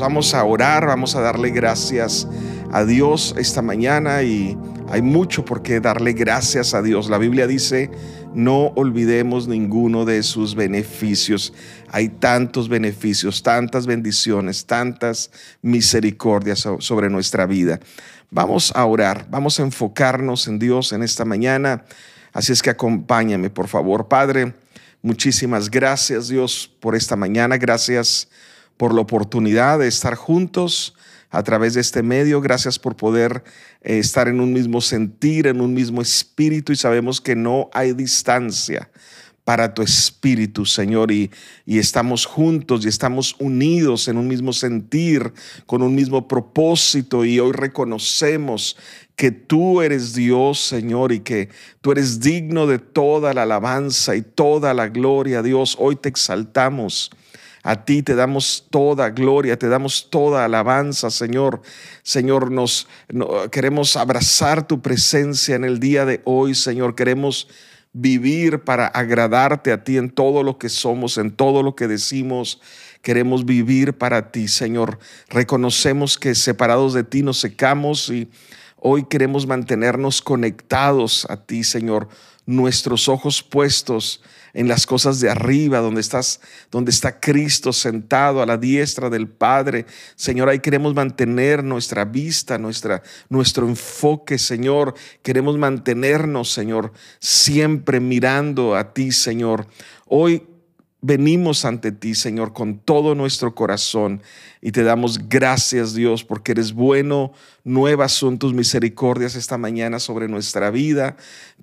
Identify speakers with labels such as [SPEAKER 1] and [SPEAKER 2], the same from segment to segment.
[SPEAKER 1] Vamos a orar, vamos a darle gracias a Dios esta mañana y hay mucho por qué darle gracias a Dios. La Biblia dice, no olvidemos ninguno de sus beneficios. Hay tantos beneficios, tantas bendiciones, tantas misericordias sobre nuestra vida. Vamos a orar, vamos a enfocarnos en Dios en esta mañana. Así es que acompáñame, por favor, Padre. Muchísimas gracias, Dios, por esta mañana. Gracias por la oportunidad de estar juntos a través de este medio. Gracias por poder eh, estar en un mismo sentir, en un mismo espíritu y sabemos que no hay distancia para tu espíritu, Señor, y, y, estamos juntos y estamos unidos en un mismo sentir, con un mismo propósito, y hoy reconocemos que tú eres Dios, Señor, y que tú eres digno de toda la alabanza y toda la gloria, Dios. Hoy te exaltamos. A ti te damos toda gloria, te damos toda alabanza, Señor. Señor, nos queremos abrazar tu presencia en el día de hoy, Señor. Queremos vivir para agradarte a ti en todo lo que somos, en todo lo que decimos. Queremos vivir para ti, Señor. Reconocemos que separados de ti nos secamos y hoy queremos mantenernos conectados a ti, Señor. Nuestros ojos puestos en las cosas de arriba, donde estás, donde está Cristo sentado a la diestra del Padre. Señor, ahí queremos mantener nuestra vista, nuestra, nuestro enfoque, Señor. Queremos mantenernos, Señor, siempre mirando a ti, Señor. Hoy venimos ante ti, Señor, con todo nuestro corazón y te damos gracias, Dios, porque eres bueno. Nuevas son tus misericordias esta mañana sobre nuestra vida.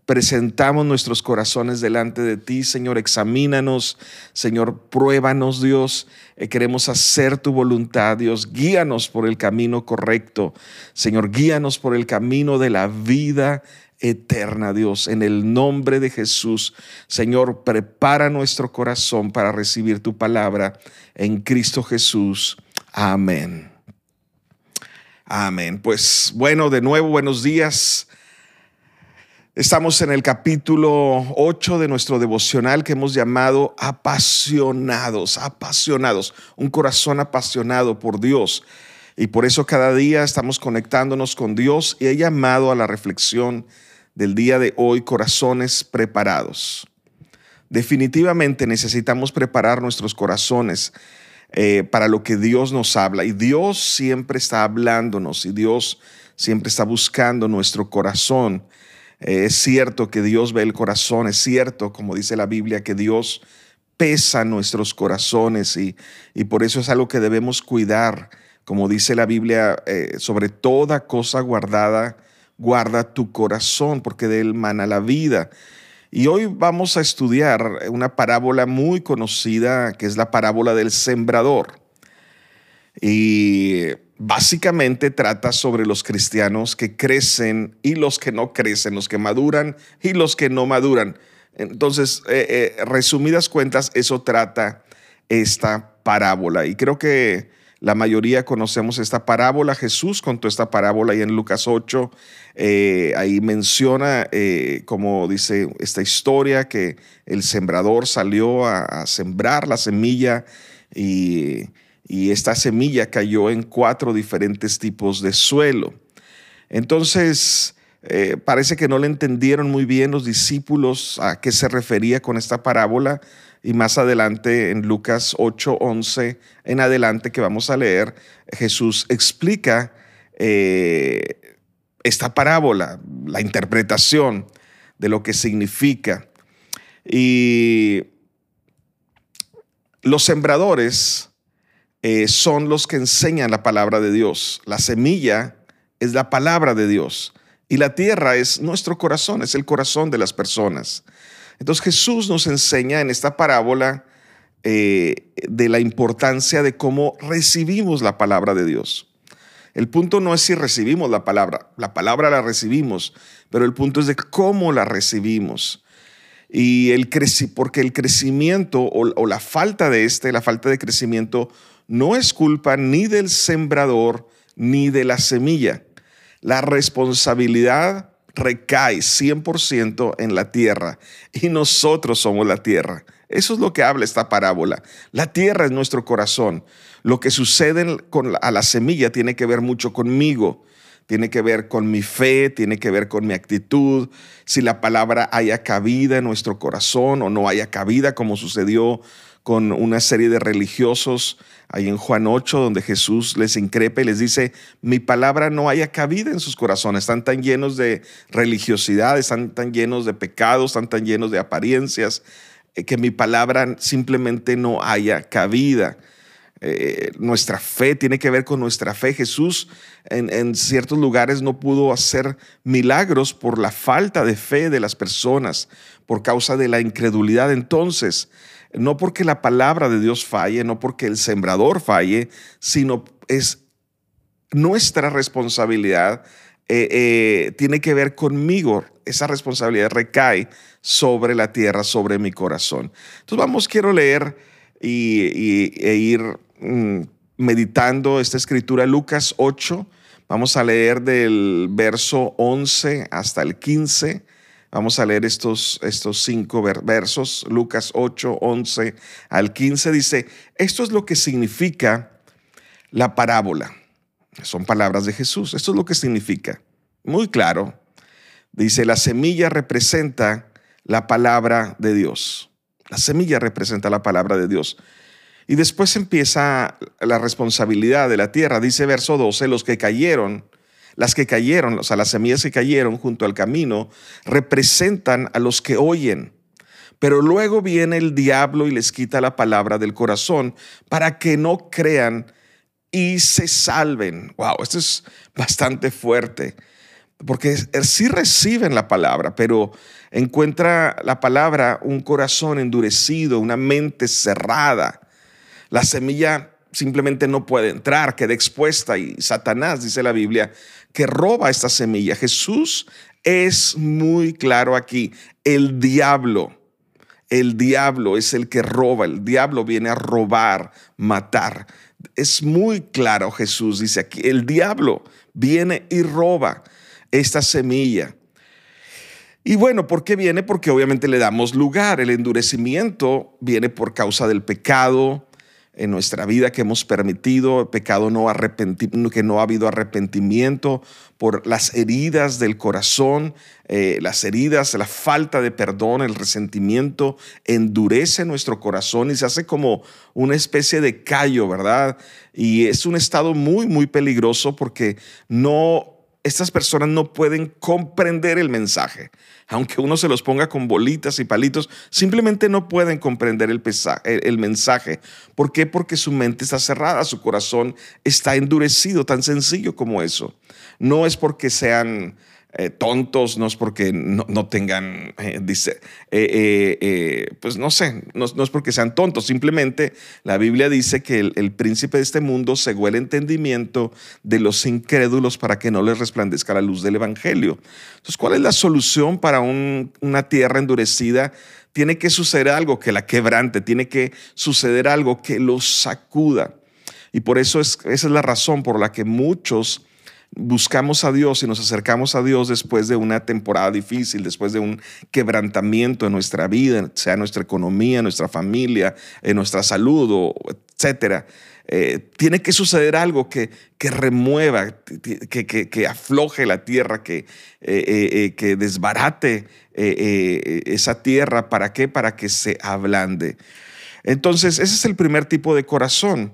[SPEAKER 1] Presentamos nuestros corazones delante de ti, Señor. Examínanos, Señor. Pruébanos, Dios. Eh, queremos hacer tu voluntad, Dios. Guíanos por el camino correcto. Señor, guíanos por el camino de la vida eterna, Dios, en el nombre de Jesús. Señor, prepara nuestro corazón para recibir tu palabra en Cristo Jesús. Amén. Amén. Pues bueno, de nuevo, buenos días. Estamos en el capítulo 8 de nuestro devocional que hemos llamado apasionados, apasionados, un corazón apasionado por Dios. Y por eso cada día estamos conectándonos con Dios y he llamado a la reflexión del día de hoy corazones preparados. Definitivamente necesitamos preparar nuestros corazones eh, para lo que Dios nos habla. Y Dios siempre está hablándonos y Dios siempre está buscando nuestro corazón. Eh, es cierto que Dios ve el corazón, es cierto, como dice la Biblia, que Dios pesa nuestros corazones y, y por eso es algo que debemos cuidar. Como dice la Biblia, eh, sobre toda cosa guardada, guarda tu corazón, porque de él mana la vida. Y hoy vamos a estudiar una parábola muy conocida, que es la parábola del sembrador. Y básicamente trata sobre los cristianos que crecen y los que no crecen, los que maduran y los que no maduran. Entonces, eh, eh, resumidas cuentas, eso trata esta parábola. Y creo que la mayoría conocemos esta parábola. Jesús contó esta parábola y en Lucas 8 eh, ahí menciona, eh, como dice esta historia, que el sembrador salió a, sembrar la semilla y, esta semilla cayó en cuatro diferentes tipos de suelo. Entonces, eh, parece que no le entendieron muy bien los discípulos a qué se refería con esta parábola y más adelante en Lucas 8, 11 en adelante que vamos a leer, Jesús explica eh, esta parábola, la interpretación de lo que significa. Y los sembradores eh, son los que enseñan la palabra de Dios. La semilla es la palabra de Dios. Y la tierra es nuestro corazón, es el corazón de las personas. Entonces Jesús nos enseña en esta parábola eh, de la importancia de cómo recibimos la palabra de Dios. El punto no es si recibimos la palabra, la palabra la recibimos, pero el punto es de cómo la recibimos. Y el porque el crecimiento o, o la falta de este, la falta de crecimiento, no es culpa ni del sembrador ni de la semilla. La responsabilidad recae 100% en la tierra y nosotros somos la tierra. Eso es lo que habla esta parábola. La tierra es nuestro corazón. Lo que sucede con a la semilla tiene que ver mucho conmigo, tiene que ver con mi fe, tiene que ver con mi actitud, si la palabra haya cabida en nuestro corazón o no haya cabida, como sucedió con una serie de religiosos ahí en Juan 8, donde Jesús les increpa y les dice, mi palabra no haya cabida en sus corazones, están tan llenos de religiosidad, están tan llenos de pecados, están tan llenos de apariencias, eh, que mi palabra simplemente no haya cabida. Eh, nuestra fe tiene que ver con nuestra fe. Jesús en, en, ciertos lugares no pudo hacer milagros por la falta de fe de las personas, por causa de la incredulidad. Entonces, no porque la palabra de Dios falle, no porque el sembrador falle, sino es nuestra responsabilidad, eh, eh, tiene que ver conmigo. Esa responsabilidad recae sobre la tierra, sobre mi corazón. Entonces vamos, quiero leer y, e ir mm, meditando esta escritura, Lucas 8. Vamos a leer del verso 11 hasta el 15. Vamos a leer estos, estos cinco versos, Lucas 8, 11 al 15. Dice, esto es lo que significa la parábola. Son palabras de Jesús. Esto es lo que significa. Muy claro. Dice, la semilla representa la palabra de Dios. La semilla representa la palabra de Dios. Y después empieza la responsabilidad de la tierra. Dice verso 12, los que cayeron las que cayeron, o sea, las semillas que cayeron junto al camino, representan a los que oyen. Pero luego viene el diablo y les quita la palabra del corazón para que no crean y se salven. Wow, esto es bastante fuerte. Porque sí reciben la palabra, pero encuentra la palabra un corazón endurecido, una mente cerrada. La semilla simplemente no puede entrar, queda expuesta y Satanás, dice la Biblia, que roba esta semilla. Jesús es muy claro aquí, el diablo. El diablo es el que roba, el diablo viene a robar, matar. Es muy claro Jesús, dice aquí, el diablo viene y roba esta semilla. Y bueno, ¿por qué viene? Porque obviamente le damos lugar. El endurecimiento viene por causa del pecado, en nuestra vida que hemos permitido, pecado no que no ha habido arrepentimiento por las heridas del corazón, eh, las heridas, la falta de perdón, el resentimiento, endurece nuestro corazón y se hace como una especie de callo, ¿verdad? Y es un estado muy, muy peligroso porque no estas personas no pueden comprender el mensaje. Aunque uno se los ponga con bolitas y palitos, simplemente no pueden comprender el, mensaje. ¿Por qué? Porque su mente está cerrada, su corazón está endurecido, tan sencillo como eso. No es porque sean eh, tontos, no es porque no, tengan, eh, dice, eh, pues no sé, no, es porque sean tontos, simplemente la Biblia dice que el, príncipe de este mundo cegó el entendimiento de los incrédulos para que no les resplandezca la luz del Evangelio. Entonces, ¿cuál es la solución para una tierra endurecida? Tiene que suceder algo que la quebrante, tiene que suceder algo que los sacuda. Y por eso es, esa es la razón por la que muchos buscamos a Dios y nos acercamos a Dios después de una temporada difícil, después de un quebrantamiento en nuestra vida, sea nuestra economía, nuestra familia, en nuestra salud, o etcétera. Eh, tiene que suceder algo que, que remueva, que, que, afloje la tierra, que, eh, eh, que desbarate esa tierra. ¿Para qué? Para que se ablande. Entonces, ese es el primer tipo de corazón.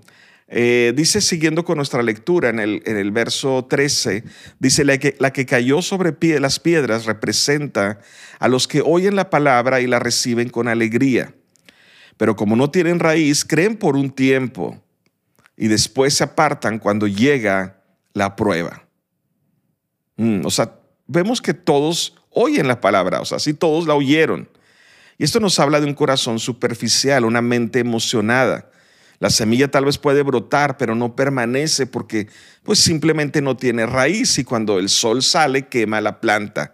[SPEAKER 1] Eh, dice, siguiendo con nuestra lectura en el, en el verso 13, dice, la que, la que cayó sobre pie, las piedras representa a los que oyen la palabra y la reciben con alegría. Pero como no tienen raíz, creen por un tiempo y después se apartan cuando llega la prueba. Mm, o sea, vemos que todos oyen la palabra, o sea, sí todos la oyeron. Y esto nos habla de un corazón superficial, una mente emocionada la semilla tal vez puede brotar, pero no permanece porque pues simplemente no tiene raíz y cuando el sol sale quema la planta.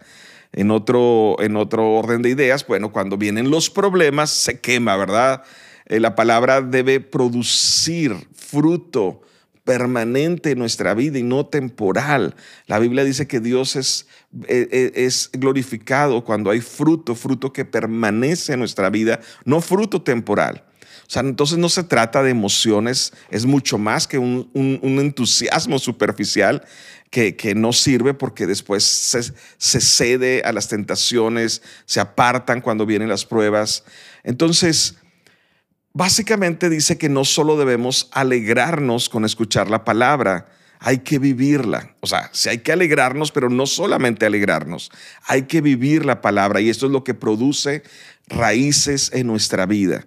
[SPEAKER 1] En otro, en otro orden de ideas, bueno, cuando vienen los problemas se quema, ¿verdad? Eh, la palabra debe producir fruto permanente en nuestra vida y no temporal. La Biblia dice que Dios es, e, e, es glorificado cuando hay fruto, fruto que permanece en nuestra vida, no fruto temporal. O sea, entonces no se trata de emociones, es mucho más que un, entusiasmo superficial que, que, no sirve porque después se, cede a las tentaciones, se apartan cuando vienen las pruebas. Entonces, básicamente dice que no solo debemos alegrarnos con escuchar la palabra, hay que vivirla. O sea, sí hay que alegrarnos, pero no solamente alegrarnos, hay que vivir la palabra y esto es lo que produce raíces en nuestra vida.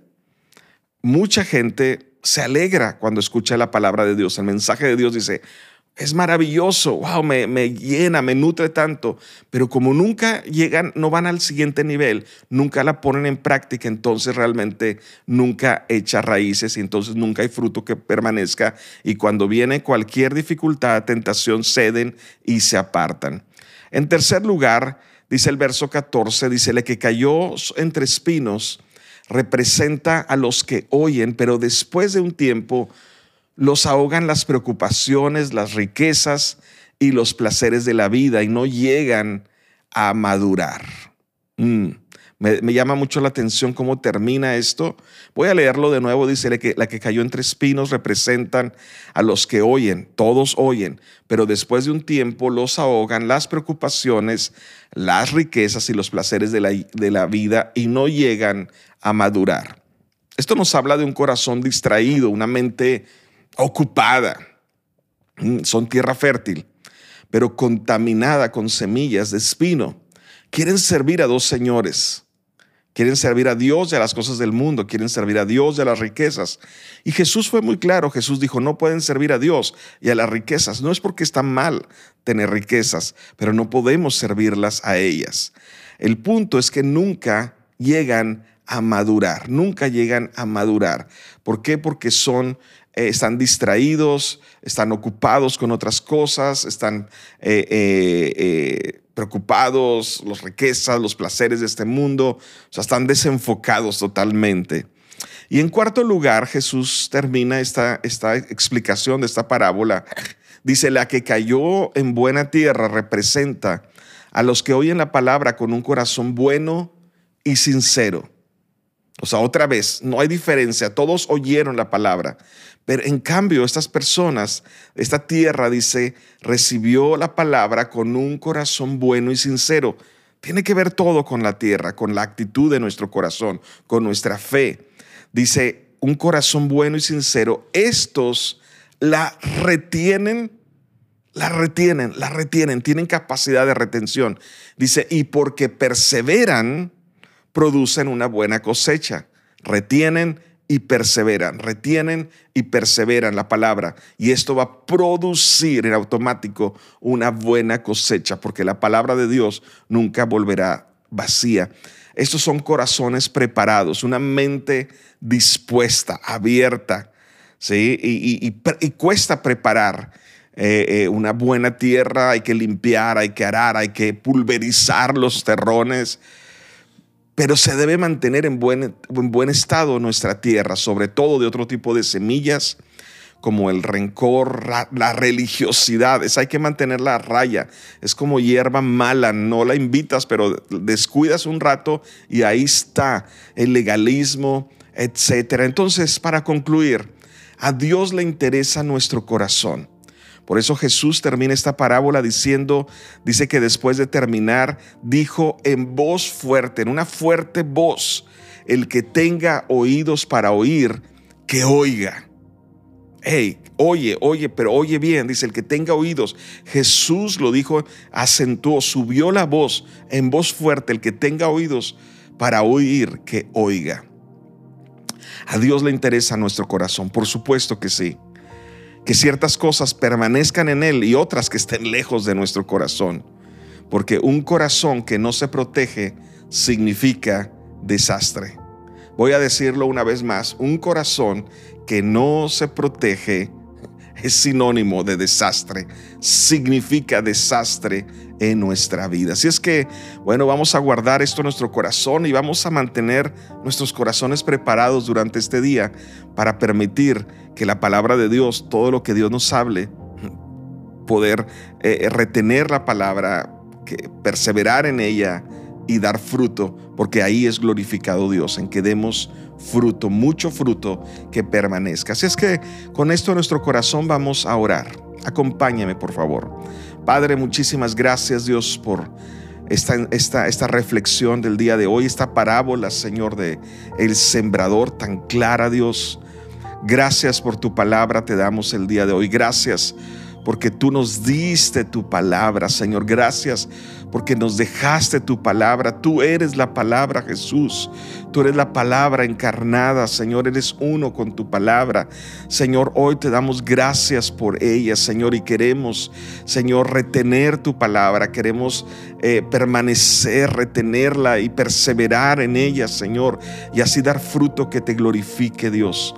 [SPEAKER 1] Mucha gente se alegra cuando escucha la palabra de Dios. El mensaje de Dios dice, es maravilloso, wow, me, me, llena, me nutre tanto, pero como nunca llegan, no van al siguiente nivel, nunca la ponen en práctica, entonces realmente nunca echa raíces y entonces nunca hay fruto que permanezca y cuando viene cualquier dificultad, tentación, ceden y se apartan. En tercer lugar, dice el verso 14, dice, el que cayó entre espinos representa a los que oyen, pero después de un tiempo los ahogan las preocupaciones, las riquezas y los placeres de la vida y no llegan a madurar. Mm, me, llama mucho la atención cómo termina esto. Voy a leerlo de nuevo. Dice que la que cayó entre espinos representan a los que oyen, todos oyen, pero después de un tiempo los ahogan las preocupaciones, las riquezas y los placeres de la, de la vida y no llegan a madurar. Esto nos habla de un corazón distraído, una mente ocupada. Mm, son tierra fértil, pero contaminada con semillas de espino. Quieren servir a dos señores. Quieren servir a Dios y a las cosas del mundo, quieren servir a Dios y a las riquezas. Y Jesús fue muy claro, Jesús dijo, no pueden servir a Dios y a las riquezas. No es porque está mal tener riquezas, pero no podemos servirlas a ellas. El punto es que nunca llegan a madurar, nunca llegan a madurar. ¿Por qué? Porque son eh, están distraídos, están ocupados con otras cosas, están eh, eh, preocupados, las riquezas, los placeres de este mundo, o sea, están desenfocados totalmente. Y en cuarto lugar, Jesús termina esta, esta explicación de esta parábola. Dice, la que cayó en buena tierra representa a los que oyen la palabra con un corazón bueno y sincero. O sea, otra vez, no hay diferencia, todos oyeron la palabra, pero en cambio, estas personas, esta tierra, dice, recibió la palabra con un corazón bueno y sincero. Tiene que ver todo con la tierra, con la actitud de nuestro corazón, con nuestra fe. Dice, un corazón bueno y sincero, estos la retienen, la retienen, la retienen, tienen capacidad de retención. Dice, y porque perseveran, producen una buena cosecha. Retienen y perseveran, retienen y perseveran la palabra. Y esto va a producir en automático una buena cosecha, porque la palabra de Dios nunca volverá vacía. Estos son corazones preparados, una mente dispuesta, abierta, ¿sí? Y, cuesta preparar. Eh, eh, una buena tierra, hay que limpiar, hay que arar, hay que pulverizar los terrones, pero se debe mantener en buen, en buen estado nuestra tierra, sobre todo de otro tipo de semillas como el rencor, la religiosidad. Es, hay que mantener la raya. Es como hierba mala, no la invitas, pero descuidas un rato y ahí está el legalismo, etc. Entonces, para concluir, a Dios le interesa nuestro corazón. Por eso Jesús termina esta parábola diciendo, dice que después de terminar, dijo en voz fuerte, en una fuerte voz, el que tenga oídos para oír, que oiga. Hey, oye, oye, pero oye bien, dice el que tenga oídos. Jesús lo dijo, acentuó, subió la voz en voz fuerte, el que tenga oídos para oír, que oiga. A Dios le interesa nuestro corazón, por supuesto que sí que ciertas cosas permanezcan en Él y otras que estén lejos de nuestro corazón. Porque un corazón que no se protege significa desastre. Voy a decirlo una vez más, un corazón que no se protege es sinónimo de desastre, significa desastre en nuestra vida. Así es que, bueno, vamos a guardar esto en nuestro corazón y vamos a mantener nuestros corazones preparados durante este día para permitir que la palabra de Dios, todo lo que Dios nos hable, poder eh, retener la palabra, que perseverar en ella y dar fruto, porque ahí es glorificado Dios, en que demos mucho fruto que permanezca. Así es que con esto en nuestro corazón vamos a orar. Acompáñame, por favor. Padre, muchísimas gracias, Dios, por esta, esta, esta reflexión del día de hoy, esta parábola, Señor, de el sembrador tan clara, Dios. Gracias por tu palabra, te damos el día de hoy. Gracias porque tú nos diste tu palabra, Señor. Gracias porque nos dejaste tu palabra. Tú eres la palabra, Jesús. Tú eres la palabra encarnada, Señor. Eres uno con tu palabra. Señor, hoy te damos gracias por ella, Señor, y queremos, Señor, retener tu palabra. Queremos eh, permanecer, retenerla y perseverar en ella, Señor, y así dar fruto que te glorifique, Dios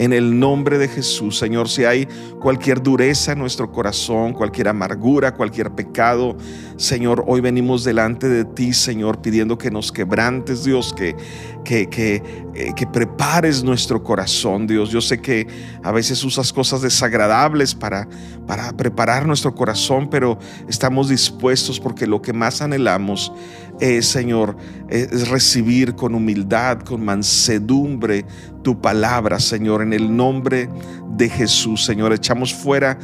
[SPEAKER 1] en el nombre de Jesús. Señor, si hay cualquier dureza en nuestro corazón, cualquier amargura, cualquier pecado, Señor, hoy venimos delante de ti, Señor, pidiendo que nos quebrantes, Dios, que, que, que, eh, que prepares nuestro corazón, Dios. Yo sé que a veces usas cosas desagradables para, para preparar nuestro corazón, pero estamos dispuestos porque lo que más anhelamos es, Señor, es recibir con humildad, con mansedumbre tu palabra, Señor, en el nombre de Jesús, Señor. Echamos fuera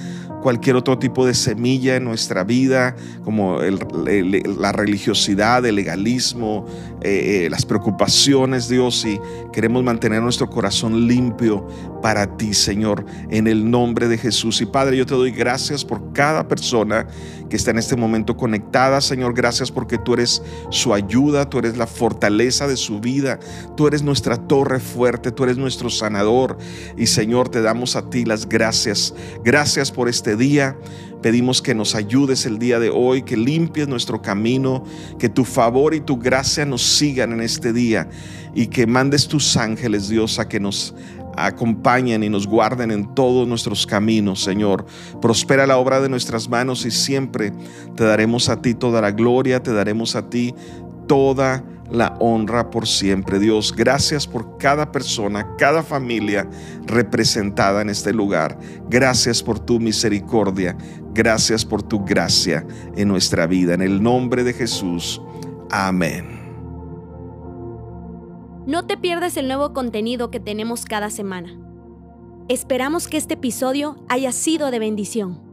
[SPEAKER 1] cualquier otro tipo de semilla en nuestra vida, como la religiosidad, el legalismo, eh, eh, las preocupaciones, Dios, y queremos mantener nuestro corazón limpio para ti, Señor, en el nombre de Jesús. Y Padre, yo te doy gracias por cada persona que está en este momento conectada, Señor. Gracias porque tú eres su ayuda, tú eres la fortaleza de su vida, tú eres nuestra torre fuerte, tú eres nuestro sanador. Y Señor, te damos a ti las gracias. Gracias por este día. Pedimos que nos ayudes el día de hoy, que limpies nuestro camino, que tu favor y tu gracia nos sigan en este día y que mandes tus ángeles, Dios, a que nos acompañen y nos guarden en todos nuestros caminos, Señor. Prospera la obra de nuestras manos y siempre te daremos a ti toda la gloria, te daremos a ti toda la honra por siempre. Dios, gracias por cada persona, cada familia representada en este lugar. Gracias por tu misericordia. Gracias por tu gracia en nuestra vida. En el nombre de Jesús. Amén.
[SPEAKER 2] No te pierdas el nuevo contenido que tenemos cada semana. Esperamos que este episodio haya sido de bendición.